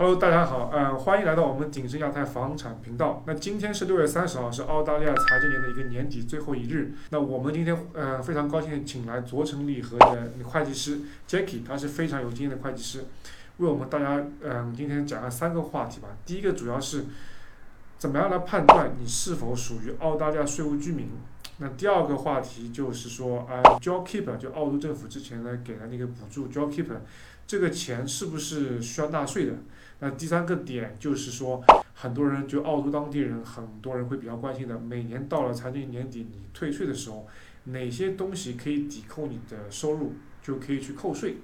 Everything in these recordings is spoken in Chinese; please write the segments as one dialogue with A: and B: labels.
A: Hello，大家好，呃，欢迎来到我们鼎盛亚太房产频道。那今天是六月三十号，是澳大利亚财政年的一个年底最后一日。那我们今天呃非常高兴请来卓成利和的会计师 Jackie，他是非常有经验的会计师，为我们大家嗯、今天讲了三个话题吧。第一个主要是怎么样来判断你是否属于澳大利亚税务居民。那第二个话题就是说，呃，JobKeeper 就澳洲政府之前呢给的那个补助 JobKeeper，这个钱是不是需要纳税的？那第三个点就是说，很多人就澳洲当地人，很多人会比较关心的，每年到了财政年底你退税的时候，哪些东西可以抵扣你的收入，就可以去扣税，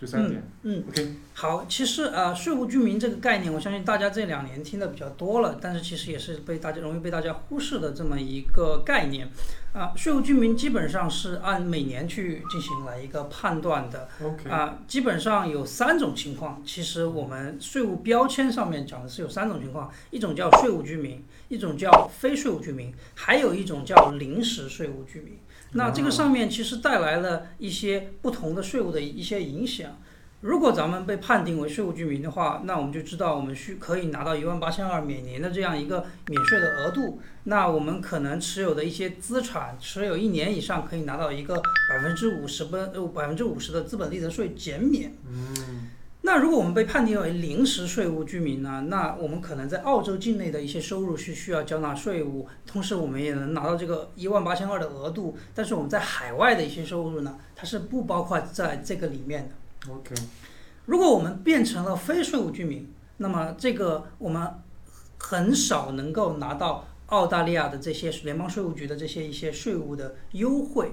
A: 这三点。
B: 嗯
A: ，OK，
B: 好，其实呃，税务居民这个概念，我相信大家这两年听的比较多了，但是其实也是被大家容易被大家忽视的这么一个概念。啊、税务居民基本上是按每年去进行了一个判断的。
A: OK，
B: 啊、基本上有三种情况。其实我们税务标签上面讲的是有三种情况，一种叫税务居民，一种叫非税务居民，还有一种叫临时税务居民。那这个上面其实带来了一些不同的税务的一些影响。如果咱们被判定为税务居民的话，那我们就知道我们需可以拿到一万八千二每年的这样一个免税的额度。那我们可能持有的一些资产，持有一年以上，可以拿到一个百分之五十的呃百分之五十的资本利得税减免。
A: 嗯
B: 那如果我们被判定为临时税务居民呢？那我们可能在澳洲境内的一些收入是需要交纳税务，同时我们也能拿到这个一万八千二的额度。但是我们在海外的一些收入呢，它是不包括在这个里面的。
A: ，OK，
B: 如果我们变成了非税务居民，那么这个我们很少能够拿到澳大利亚的这些联邦税务局的这些一些税务的优惠。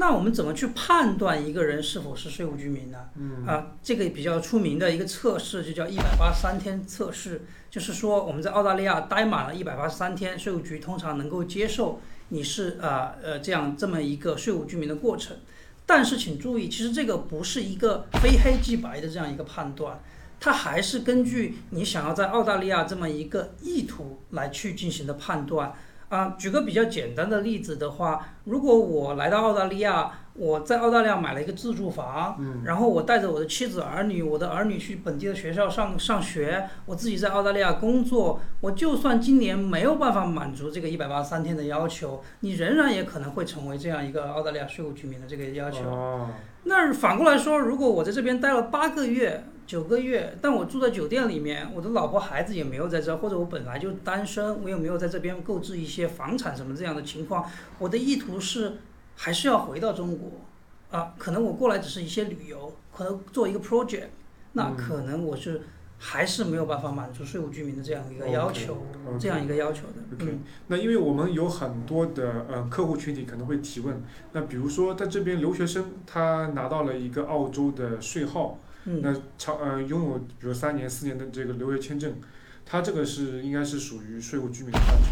B: 那我们怎么去判断一个人是否是税务居民呢？
A: 嗯
B: 啊，这个比较出名的一个测试就叫一百八十三天测试，就是说我们在澳大利亚待满了一百八十三天，税务局通常能够接受你是啊呃这样这么一个税务居民的过程。但是请注意，其实这个不是一个非黑即白的这样一个判断，它还是根据你想要在澳大利亚这么一个意图来去进行的判断。啊，举个比较简单的例子的话，如果我来到澳大利亚，我在澳大利亚买了一个自住房，
A: 嗯
B: 然后我带着我的妻子儿女，我的儿女去本地的学校上上学，我自己在澳大利亚工作，我就算今年没有办法满足这个一百八十三天的要求，你仍然也可能会成为这样一个澳大利亚税务居民的这个要求。
A: 哦，
B: 那反过来说，如果我在这边待了八个月、九个月，但我住在酒店里面，我的老婆孩子也没有在这，或者我本来就单身，我也没有在这边购置一些房产什么这样的情况，我的意图是还是要回到中国。啊，可能我过来只是一些旅游，可能做一个 project，那
A: 嗯。
B: 可能我是还是没有办法满足税务居民的这样一个要求这样一个要求的。
A: OK，
B: 嗯。
A: 那因为我们有很多的呃客户群体可能会提问，那比如说在这边留学生他拿到了一个澳洲的税号，
B: 嗯。
A: 那长呃拥有比如三年四年的这个留学签证，他这个是应该是属于税务居民的范畴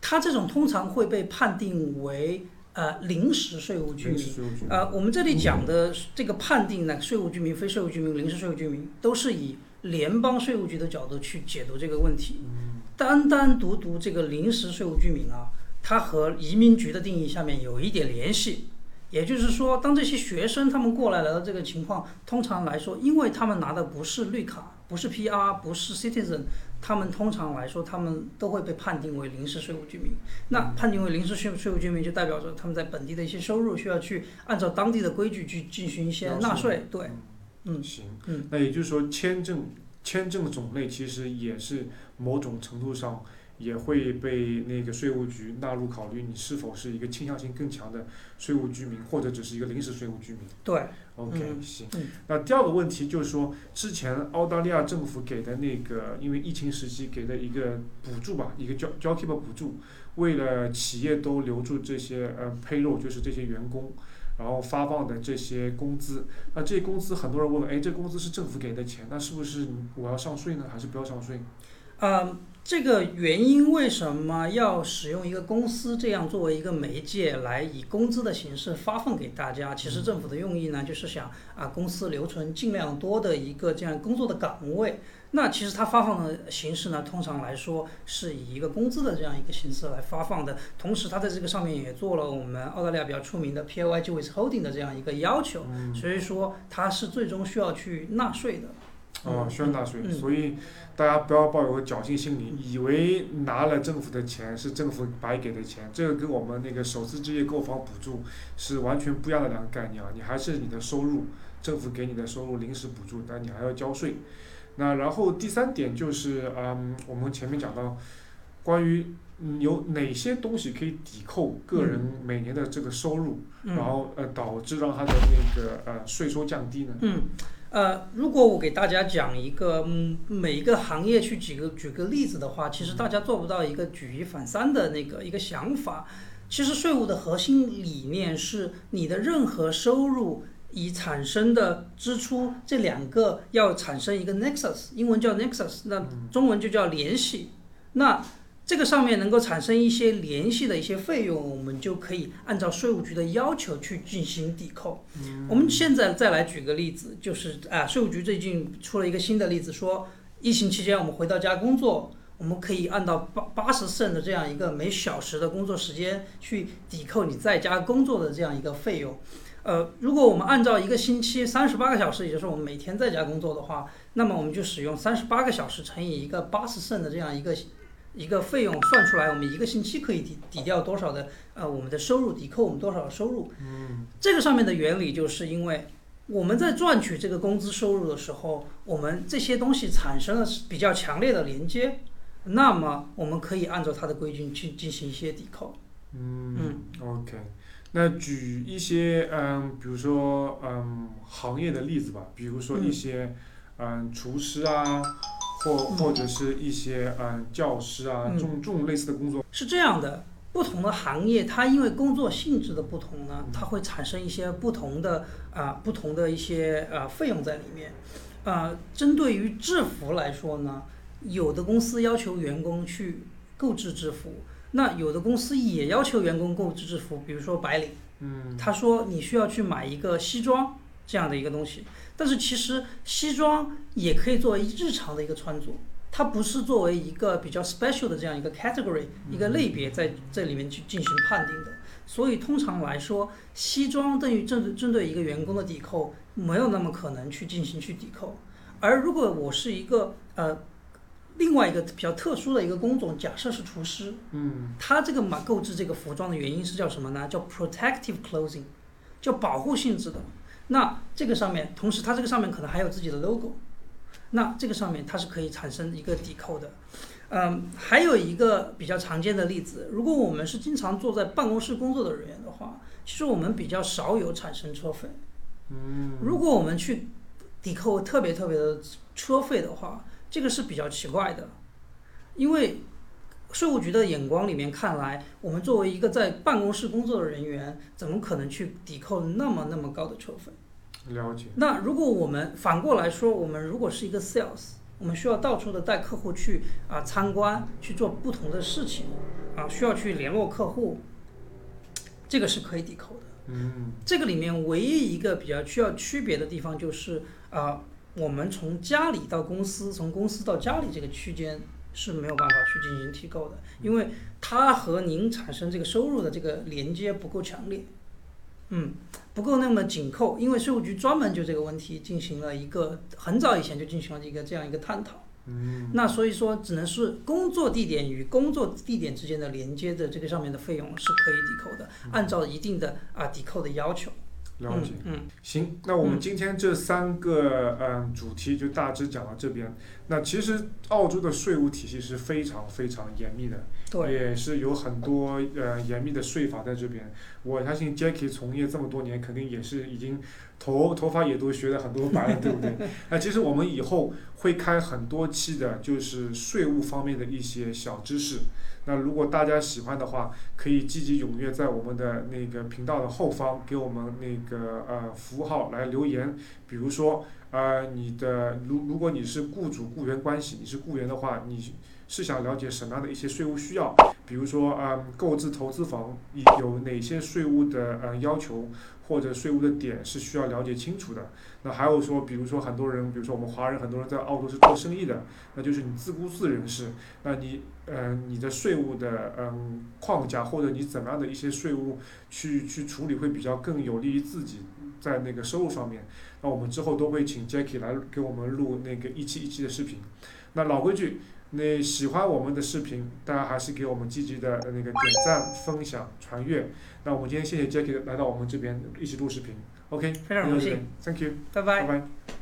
B: 他这种通常会被判定为呃临时税务居
A: 临
B: 民。
A: 时税务居民。
B: 呃，我们这里讲的这个判定呢，税务居民、非税务居民、临时税务居民，都是以联邦税务局的角度去解读这个问题。嗯单单独独这个临时税务居民啊，它和移民局的定义下面有一点联系。也就是说，当这些学生他们过来了的这个情况，通常来说，因为他们拿的不是绿卡，不是 PR，不是 citizen，他们通常来说，他们都会被判定为临时税务居民。那判定为临时税税务居民，就代表着他们在本地的一些收入需要去按照当地的规矩去进行一些纳税。对，嗯
A: 行，
B: 嗯
A: 那也就是说签证签证种类其实也是某种程度上也会被那个税务局纳入考虑，你是否是一个倾向性更强的税务居民，或者只是一个临时税务居民。
B: 对
A: ，OK，、
B: 嗯
A: 行
B: 嗯。
A: 那第二个问题就是说，之前澳大利亚政府给的那个，因为疫情时期给的一个补助吧，一个 job JobKeeper 补助，为了企业都留住这些呃 payroll，就是这些员工，然后发放的这些工资。那这些工资，很多人问，哎，这工资是政府给的钱，那是不是我要上税呢，还是不要上税？
B: 呃，这个原因为什么要使用一个公司这样作为一个媒介来以工资的形式发放给大家？其实政府的用意呢，就是想啊，公司留存尽量多的一个这样工作的岗位。那其实它发放的形式呢，通常来说是以一个工资的这样一个形式来发放的。同时，它在这个上面也做了我们澳大利亚比较出名的 PAYG withholding 的这样一个要求，所以说它是最终需要去纳税的。
A: 哦，需要纳税，
B: 嗯
A: 所以大家不要抱有侥幸心理，以为拿了政府的钱是政府白给的钱，这个跟我们那个首次置业购房补助是完全不一样的两个概念啊！你还是你的收入，政府给你的收入临时补助，但你还要交税。那然后第三点就是，嗯，我们前面讲到关于嗯有哪些东西可以抵扣个人每年的这个收入，然
B: 嗯
A: 后呃导致让他的那个呃税收降低呢？
B: 嗯，呃，如果我给大家讲一个，嗯，每一个行业去举个举个例子的话，其实大家做不到一个举一反三的那个一个想法。其实税务的核心理念是你的任何收入以产生的支出这两个要产生一个 nexus，英文叫 nexus，那中文就叫联系。那这个上面能够产生一些联系的一些费用，我们就可以按照税务局的要求去进行抵扣。我们现在再来举个例子，就是啊，税务局最近出了一个新的例子，说疫情期间我们回到家工作，我们可以按照八八十 cent 的这样一个每小时的工作时间去抵扣你在家工作的这样一个费用。呃，如果我们按照一个星期三十八个小时，也就是我们每天在家工作的话，那么我们就使用三十八个小时乘以一个八十 cent 的这样一个一个费用算出来，我们一个星期可以抵抵掉多少的呃我们的收入，抵扣我们多少的收入。
A: 嗯
B: 这个上面的原理就是因为我们在赚取这个工资收入的时候，我们这些东西产生了比较强烈的连接，那么我们可以按照它的规矩去进行一些抵扣。
A: 嗯，OK。那举一些嗯，比如说嗯行业的例子吧，比如说一些嗯厨师啊，或或者是一些嗯教师啊，
B: 嗯
A: 这种这种类似的工作。
B: 是这样的，不同的行业，它因为工作性质的不同呢，它会产生一些不同的啊、不同的一些呃费用在里面。啊，针对于制服来说呢，有的公司要求员工去购置制服，那有的公司也要求员工购置制服，比如说白领。
A: 嗯
B: 他说你需要去买一个西装这样的一个东西，但是其实西装也可以作为日常的一个穿着，它不是作为一个比较 special 的这样一个 category 一个类别在这里面去进行判定的。所以通常来说，西装对于针对针对一个员工的抵扣没有那么可能去进行去抵扣，而如果我是一个呃另外一个比较特殊的一个工种，假设是厨师，
A: 嗯
B: 他这个买购置这个服装的原因是叫什么呢？叫 protective clothing，叫保护性质的。那这个上面，同时它这个上面可能还有自己的 logo，那这个上面它是可以产生一个抵扣的。嗯，还有一个比较常见的例子，如果我们是经常坐在办公室工作的人员的话，其实我们比较少有产生车费。
A: 嗯
B: 如果我们去抵扣特别特别的车费的话，这个是比较奇怪的，因为税务局的眼光里面看来，我们作为一个在办公室工作的人员，怎么可能去抵扣那么那么高的车费？
A: 了解。
B: 那如果我们反过来说，我们如果是一个 sales，我们需要到处的带客户去啊参观，去做不同的事情啊，需要去联络客户，这个是可以抵扣的。
A: 嗯
B: 这个里面唯一一个比较需要区别的地方就是，啊，我们从家里到公司，从公司到家里这个区间是没有办法去进行提购的，因为它和您产生这个收入的这个连接不够强烈，嗯，不够那么紧扣，因为税务局专门就这个问题进行了一个很早以前就进行了一个这样一个探讨。
A: 嗯
B: 那所以说，只能是工作地点与工作地点之间的连接的这个上面的费用是可以抵扣的，按照一定的啊抵扣的要求。
A: 了解。
B: 嗯。嗯
A: 行，那我们
B: 嗯
A: 今天这三个嗯主题就大致讲到这边。那其实澳洲的税务体系是非常非常严密的，
B: 对，
A: 也是有很多呃严密的税法在这边。我相信 Jackie 从业这么多年，肯定也是已经头头发也都学了很多白了，对不对？那其实我们以后会开很多期的，就是税务方面的一些小知识。那如果大家喜欢的话，可以积极踊跃在我们的那个频道的后方给我们那个呃符号来留言，比如说呃你的如如果你是雇主雇员关系，你是雇员的话，你是想了解什么样的一些税务需要？比如说嗯购置投资房有哪些税务的呃要求或者税务的点是需要了解清楚的？那还有说，比如说很多人，比如说我们华人很多人在澳洲是做生意的，那就是你自雇自人士，那你呃你的税务的嗯框架或者你怎么样的一些税务去去处理会比较更有利于自己，在那个收入上面。那我们之后都会请 Jackie 来给我们录那个一期一期的视频。那老规矩，那喜欢我们的视频，大家还是给我们积极的那个点赞、分享、传阅。那我们今天谢谢 Jackie 来到我们这边一起录视频。OK，
B: 非常荣幸
A: ，Thank you，
B: 拜拜
A: 拜。拜。